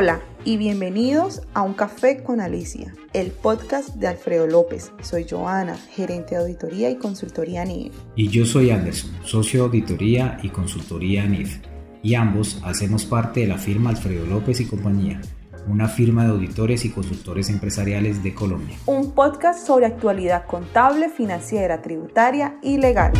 Hola y bienvenidos a Un Café con Alicia, el podcast de Alfredo López. Soy Joana, gerente de auditoría y consultoría NIF. Y yo soy Anderson, socio de auditoría y consultoría NIF. Y ambos hacemos parte de la firma Alfredo López y compañía una firma de auditores y consultores empresariales de Colombia. Un podcast sobre actualidad contable, financiera, tributaria y legal.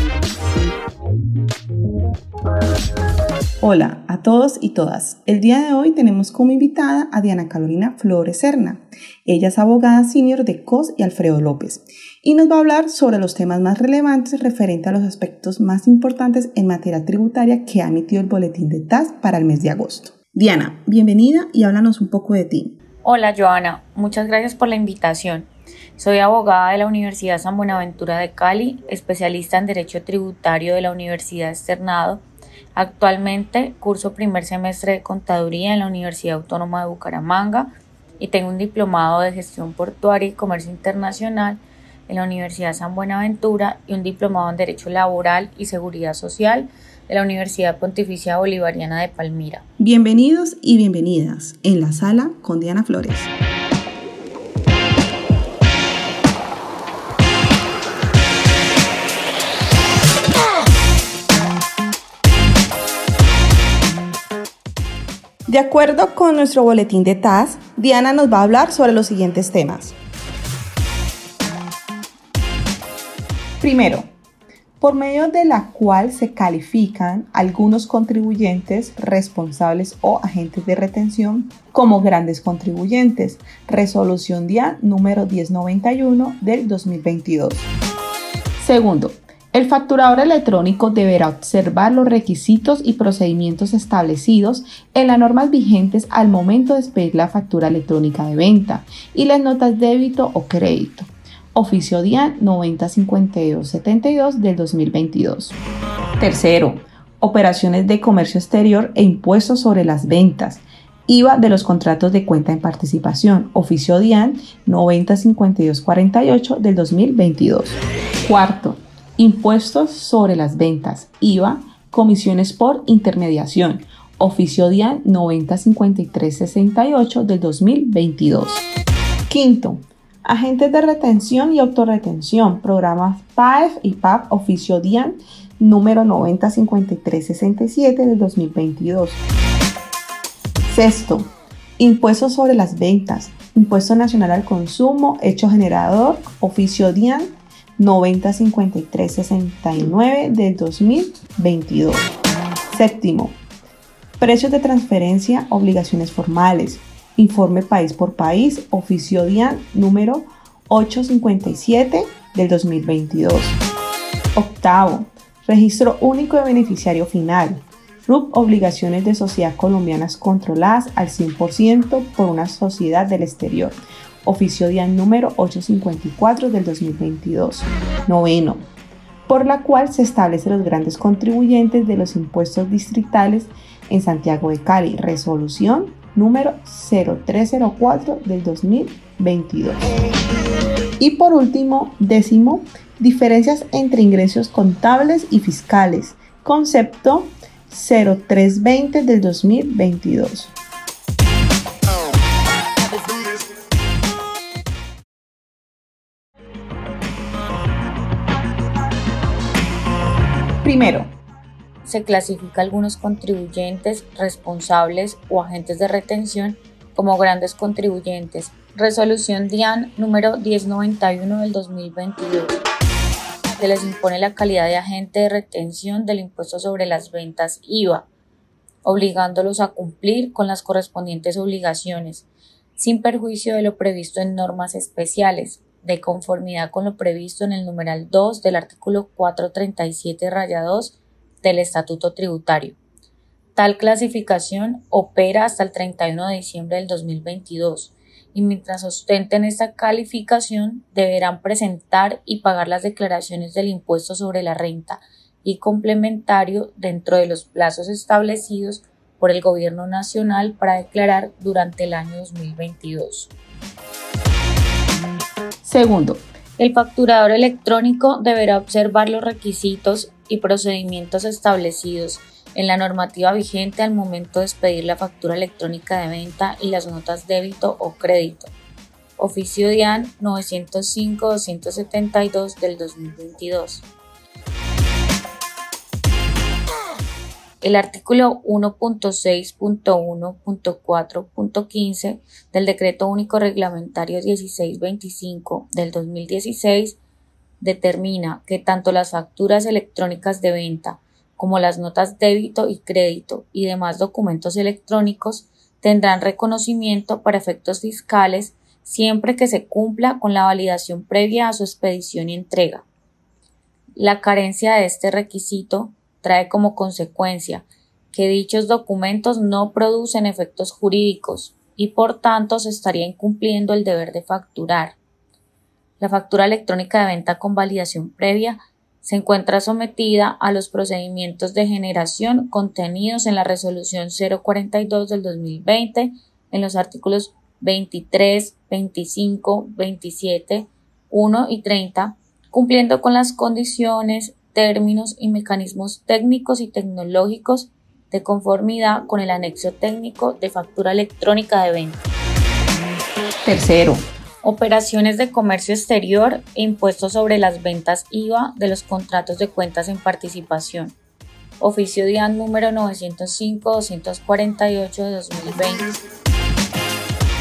Hola a todos y todas. El día de hoy tenemos como invitada a Diana Carolina Flores Serna. Ella es abogada senior de COS y Alfredo López y nos va a hablar sobre los temas más relevantes referente a los aspectos más importantes en materia tributaria que ha emitido el boletín de TAS para el mes de agosto. Diana, bienvenida y háblanos un poco de ti. Hola Joana, muchas gracias por la invitación. Soy abogada de la Universidad San Buenaventura de Cali, especialista en Derecho Tributario de la Universidad Externado. Actualmente curso primer semestre de Contaduría en la Universidad Autónoma de Bucaramanga y tengo un diplomado de Gestión Portuaria y Comercio Internacional en la Universidad San Buenaventura y un diplomado en Derecho Laboral y Seguridad Social de la Universidad Pontificia Bolivariana de Palmira. Bienvenidos y bienvenidas en la sala con Diana Flores. De acuerdo con nuestro boletín de TAS, Diana nos va a hablar sobre los siguientes temas. Primero, por medio de la cual se califican algunos contribuyentes responsables o agentes de retención como grandes contribuyentes. Resolución DIA número 1091 del 2022. Segundo, el facturador electrónico deberá observar los requisitos y procedimientos establecidos en las normas vigentes al momento de expedir la factura electrónica de venta y las notas débito o crédito oficio DIAN 905272 del 2022. Tercero, operaciones de comercio exterior e impuestos sobre las ventas. IVA de los contratos de cuenta en participación, oficio DIAN 905248 del 2022. Cuarto, impuestos sobre las ventas, IVA, comisiones por intermediación, oficio DIAN 905368 del 2022. Quinto, Agentes de retención y autorretención, programas PAEF y PAP Oficio DIAN número 905367 del 2022. Sexto, impuestos sobre las ventas, impuesto nacional al consumo, hecho generador, oficio DIAN 905369 del 2022. Séptimo, precios de transferencia, obligaciones formales, Informe país por país, oficio DIAN número 857 del 2022. Octavo, registro único de beneficiario final. RUP obligaciones de sociedad colombianas controladas al 100% por una sociedad del exterior. Oficio DIAN número 854 del 2022. Noveno, por la cual se establecen los grandes contribuyentes de los impuestos distritales en Santiago de Cali. Resolución número 0304 del 2022. Y por último, décimo, diferencias entre ingresos contables y fiscales, concepto 0320 del 2022. Primero, se clasifica algunos contribuyentes responsables o agentes de retención como grandes contribuyentes. Resolución DIAN número 1091 del 2022. Se les impone la calidad de agente de retención del impuesto sobre las ventas IVA, obligándolos a cumplir con las correspondientes obligaciones, sin perjuicio de lo previsto en normas especiales, de conformidad con lo previsto en el numeral 2 del artículo 437 raya 2 del Estatuto Tributario. Tal clasificación opera hasta el 31 de diciembre del 2022 y mientras ostenten esta calificación deberán presentar y pagar las declaraciones del impuesto sobre la renta y complementario dentro de los plazos establecidos por el Gobierno Nacional para declarar durante el año 2022. Segundo, el facturador electrónico deberá observar los requisitos y procedimientos establecidos en la normativa vigente al momento de expedir la factura electrónica de venta y las notas débito o crédito. Oficio DIAN 905-272 del 2022. El artículo 1.6.1.4.15 del Decreto Único Reglamentario 1625 del 2016 determina que tanto las facturas electrónicas de venta como las notas débito y crédito y demás documentos electrónicos tendrán reconocimiento para efectos fiscales siempre que se cumpla con la validación previa a su expedición y entrega. La carencia de este requisito trae como consecuencia que dichos documentos no producen efectos jurídicos y por tanto se estaría incumpliendo el deber de facturar. La factura electrónica de venta con validación previa se encuentra sometida a los procedimientos de generación contenidos en la resolución 042 del 2020 en los artículos 23, 25, 27, 1 y 30, cumpliendo con las condiciones, términos y mecanismos técnicos y tecnológicos de conformidad con el anexo técnico de factura electrónica de venta. Tercero, operaciones de comercio exterior e impuestos sobre las ventas IVA de los contratos de cuentas en participación. Oficio DIAN número 905-248 de 2020.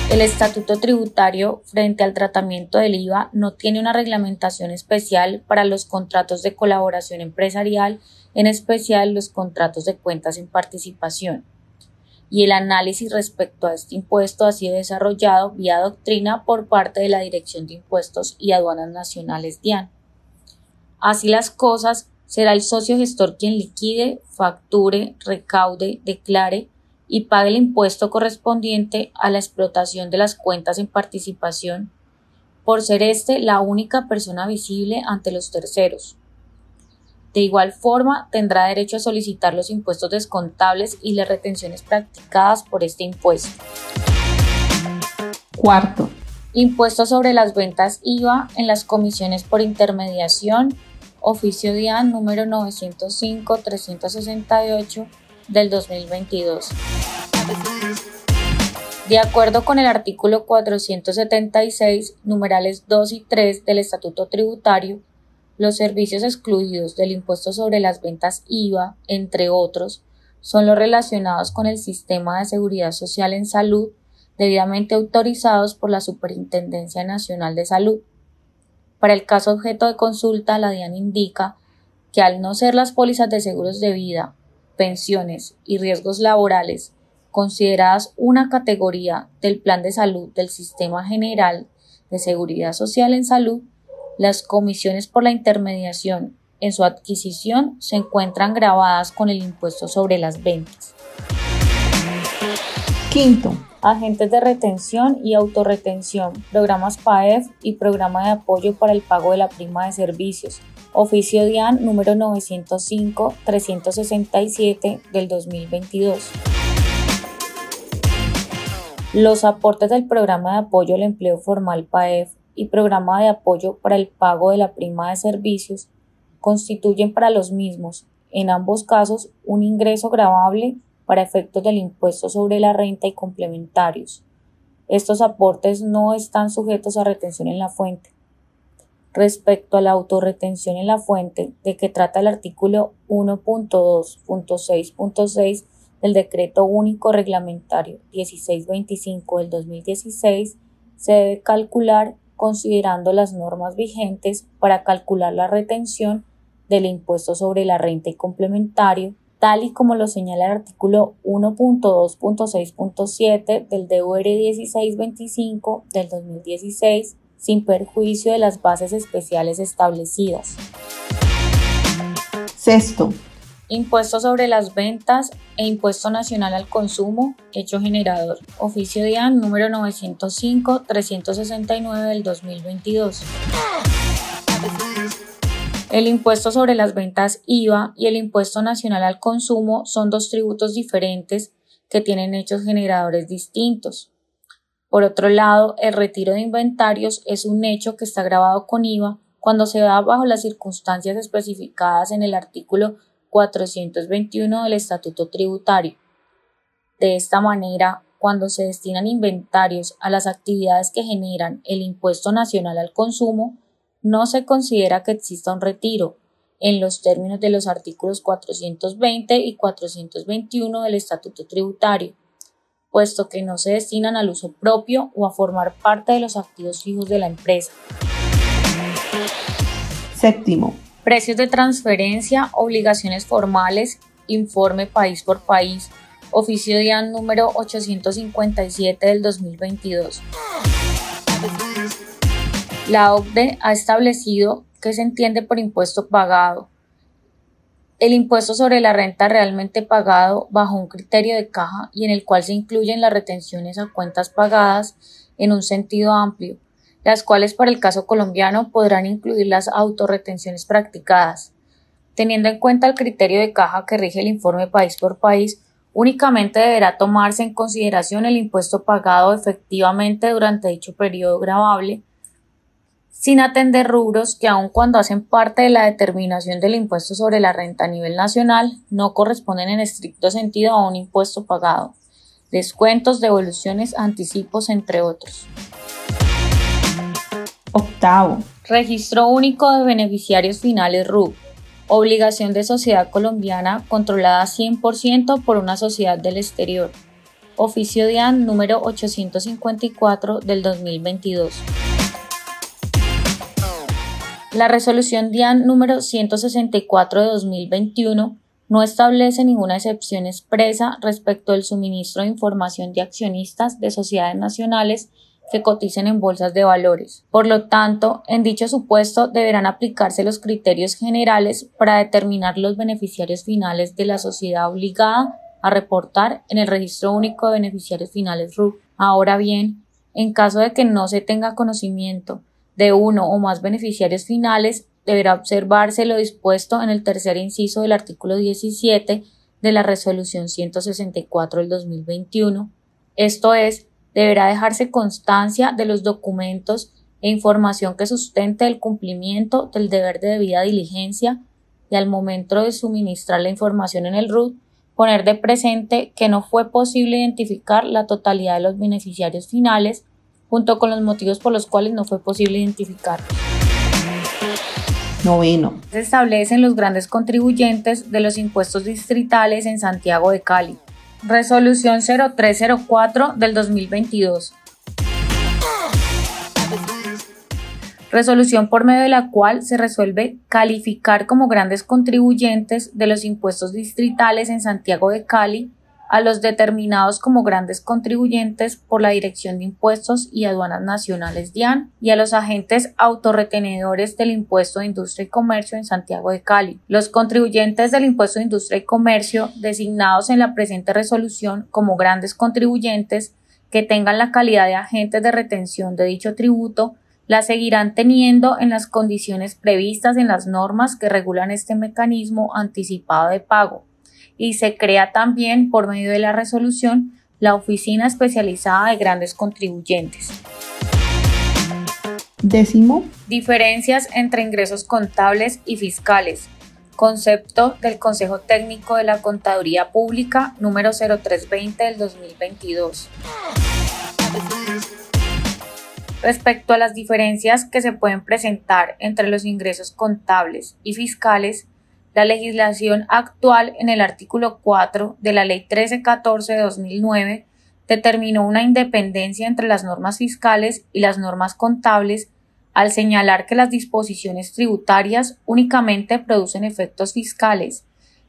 El estatuto tributario frente al tratamiento del IVA no tiene una reglamentación especial para los contratos de colaboración empresarial, en especial los contratos de cuentas en participación y el análisis respecto a este impuesto ha sido desarrollado vía doctrina por parte de la Dirección de Impuestos y Aduanas Nacionales DIAN. Así las cosas, será el socio gestor quien liquide, facture, recaude, declare y pague el impuesto correspondiente a la explotación de las cuentas en participación, por ser éste la única persona visible ante los terceros. De igual forma, tendrá derecho a solicitar los impuestos descontables y las retenciones practicadas por este impuesto. Cuarto. Impuesto sobre las ventas IVA en las comisiones por intermediación, oficio DIAN número 905-368 del 2022. De acuerdo con el artículo 476, numerales 2 y 3 del Estatuto Tributario, los servicios excluidos del impuesto sobre las ventas IVA, entre otros, son los relacionados con el sistema de seguridad social en salud debidamente autorizados por la Superintendencia Nacional de Salud. Para el caso objeto de consulta, la DIAN indica que al no ser las pólizas de seguros de vida, pensiones y riesgos laborales consideradas una categoría del plan de salud del Sistema General de Seguridad Social en Salud, las comisiones por la intermediación en su adquisición se encuentran grabadas con el impuesto sobre las ventas. Quinto, agentes de retención y autorretención, programas PAEF y programa de apoyo para el pago de la prima de servicios. Oficio DIAN número 905-367 del 2022. Los aportes del programa de apoyo al empleo formal PAEF y programa de apoyo para el pago de la prima de servicios constituyen para los mismos, en ambos casos, un ingreso grabable para efectos del impuesto sobre la renta y complementarios. Estos aportes no están sujetos a retención en la fuente. Respecto a la autorretención en la fuente, de que trata el artículo 1.2.6.6 del Decreto Único Reglamentario 1625 del 2016, se debe calcular considerando las normas vigentes para calcular la retención del impuesto sobre la renta y complementario, tal y como lo señala el artículo 1.2.6.7 del DUR 1625 del 2016, sin perjuicio de las bases especiales establecidas. Sexto, Impuesto sobre las ventas e Impuesto Nacional al Consumo, hecho generador. Oficio DIAN número 905-369 del 2022. El impuesto sobre las ventas IVA y el impuesto nacional al consumo son dos tributos diferentes que tienen hechos generadores distintos. Por otro lado, el retiro de inventarios es un hecho que está grabado con IVA cuando se da bajo las circunstancias especificadas en el artículo 421 del Estatuto Tributario. De esta manera, cuando se destinan inventarios a las actividades que generan el impuesto nacional al consumo, no se considera que exista un retiro, en los términos de los artículos 420 y 421 del Estatuto Tributario, puesto que no se destinan al uso propio o a formar parte de los activos fijos de la empresa. Séptimo. Precios de transferencia, obligaciones formales, informe país por país, oficio DIAN número 857 del 2022. La OCDE ha establecido que se entiende por impuesto pagado. El impuesto sobre la renta realmente pagado bajo un criterio de caja y en el cual se incluyen las retenciones a cuentas pagadas en un sentido amplio, las cuales para el caso colombiano podrán incluir las autorretenciones practicadas. Teniendo en cuenta el criterio de caja que rige el informe país por país, únicamente deberá tomarse en consideración el impuesto pagado efectivamente durante dicho periodo grabable sin atender rubros que aun cuando hacen parte de la determinación del impuesto sobre la renta a nivel nacional, no corresponden en estricto sentido a un impuesto pagado, descuentos, devoluciones, anticipos, entre otros. Octavo. Registro único de beneficiarios finales RUB. Obligación de sociedad colombiana controlada 100% por una sociedad del exterior. Oficio DIAN número 854 del 2022. La resolución DIAN número 164 de 2021 no establece ninguna excepción expresa respecto del suministro de información de accionistas de sociedades nacionales que coticen en bolsas de valores. Por lo tanto, en dicho supuesto deberán aplicarse los criterios generales para determinar los beneficiarios finales de la sociedad obligada a reportar en el Registro Único de Beneficiarios Finales RUF. Ahora bien, en caso de que no se tenga conocimiento de uno o más beneficiarios finales, deberá observarse lo dispuesto en el tercer inciso del artículo 17 de la Resolución 164 del 2021. Esto es, deberá dejarse constancia de los documentos e información que sustente el cumplimiento del deber de debida diligencia y al momento de suministrar la información en el RUT, poner de presente que no fue posible identificar la totalidad de los beneficiarios finales junto con los motivos por los cuales no fue posible identificar. Noveno. Se establecen los grandes contribuyentes de los impuestos distritales en Santiago de Cali. Resolución 0304 del 2022. Resolución por medio de la cual se resuelve calificar como grandes contribuyentes de los impuestos distritales en Santiago de Cali a los determinados como grandes contribuyentes por la Dirección de Impuestos y Aduanas Nacionales DIAN y a los agentes autorretenedores del Impuesto de Industria y Comercio en Santiago de Cali. Los contribuyentes del Impuesto de Industria y Comercio designados en la presente resolución como grandes contribuyentes que tengan la calidad de agentes de retención de dicho tributo la seguirán teniendo en las condiciones previstas en las normas que regulan este mecanismo anticipado de pago y se crea también por medio de la resolución la Oficina Especializada de Grandes Contribuyentes. Décimo. Diferencias entre ingresos contables y fiscales. Concepto del Consejo Técnico de la Contaduría Pública número 0320 del 2022. Respecto a las diferencias que se pueden presentar entre los ingresos contables y fiscales, la legislación actual en el artículo 4 de la Ley 1314 de 2009 determinó una independencia entre las normas fiscales y las normas contables al señalar que las disposiciones tributarias únicamente producen efectos fiscales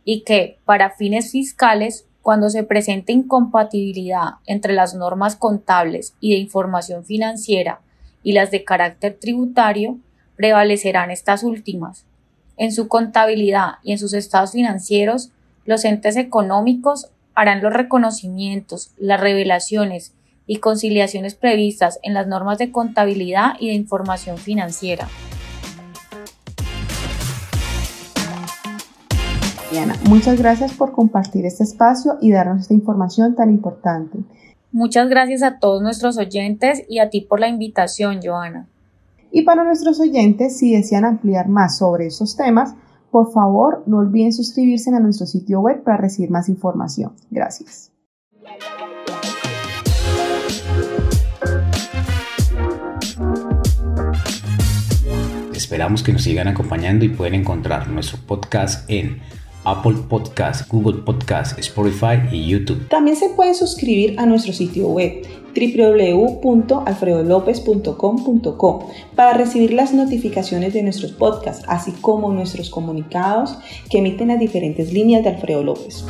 y que, para fines fiscales, cuando se presente incompatibilidad entre las normas contables y de información financiera y las de carácter tributario, prevalecerán estas últimas, en su contabilidad y en sus estados financieros, los entes económicos harán los reconocimientos, las revelaciones y conciliaciones previstas en las normas de contabilidad y de información financiera. Diana, muchas gracias por compartir este espacio y darnos esta información tan importante. Muchas gracias a todos nuestros oyentes y a ti por la invitación, Joana. Y para nuestros oyentes, si desean ampliar más sobre estos temas, Por favor, no olviden suscribirse a nuestro sitio web para recibir más información. Gracias. Esperamos que nos sigan acompañando y pueden encontrar nuestro podcast en Apple Podcast, Google Podcast, Spotify y YouTube. También se pueden suscribir a nuestro sitio web www.alfredolopez.com.co para recibir las notificaciones de nuestros podcasts, así como nuestros comunicados que emiten las diferentes líneas de Alfredo López.